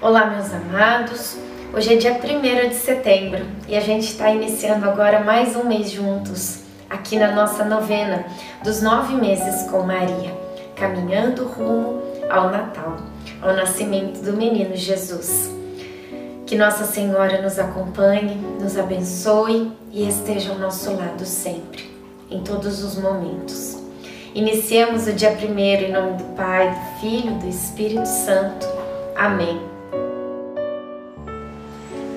Olá, meus amados. Hoje é dia 1 de setembro e a gente está iniciando agora mais um mês juntos, aqui na nossa novena dos nove meses com Maria, caminhando rumo ao Natal, ao nascimento do menino Jesus. Que Nossa Senhora nos acompanhe, nos abençoe e esteja ao nosso lado sempre, em todos os momentos. Iniciemos o dia 1 em nome do Pai, do Filho e do Espírito Santo. Amém.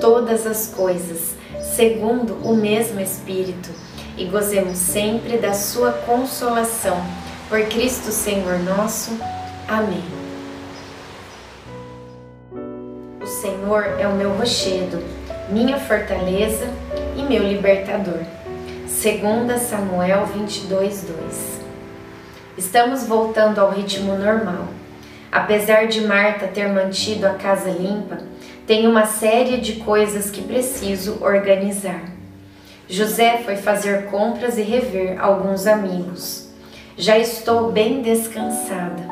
todas as coisas, segundo o mesmo Espírito, e gozemos sempre da sua consolação. Por Cristo Senhor nosso. Amém. O Senhor é o meu rochedo, minha fortaleza e meu libertador. 2 Samuel 22, 2 Estamos voltando ao ritmo normal. Apesar de Marta ter mantido a casa limpa, tem uma série de coisas que preciso organizar. José foi fazer compras e rever alguns amigos. Já estou bem descansada.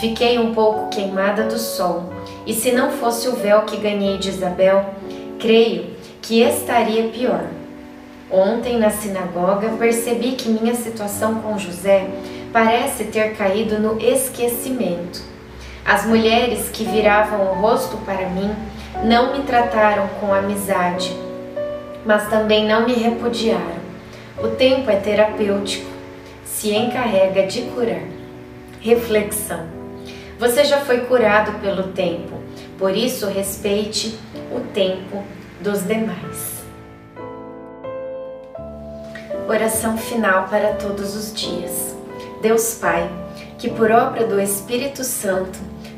Fiquei um pouco queimada do sol, e se não fosse o véu que ganhei de Isabel, creio que estaria pior. Ontem na sinagoga percebi que minha situação com José parece ter caído no esquecimento. As mulheres que viravam o rosto para mim não me trataram com amizade, mas também não me repudiaram. O tempo é terapêutico, se encarrega de curar. Reflexão: Você já foi curado pelo tempo, por isso respeite o tempo dos demais. Oração final para todos os dias. Deus Pai, que por obra do Espírito Santo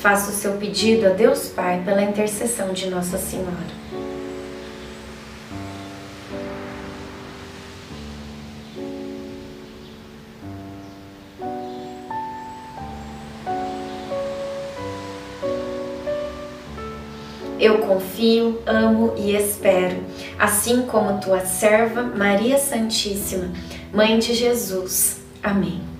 Faça o seu pedido a Deus Pai pela intercessão de Nossa Senhora. Eu confio, amo e espero, assim como tua serva Maria Santíssima, Mãe de Jesus. Amém.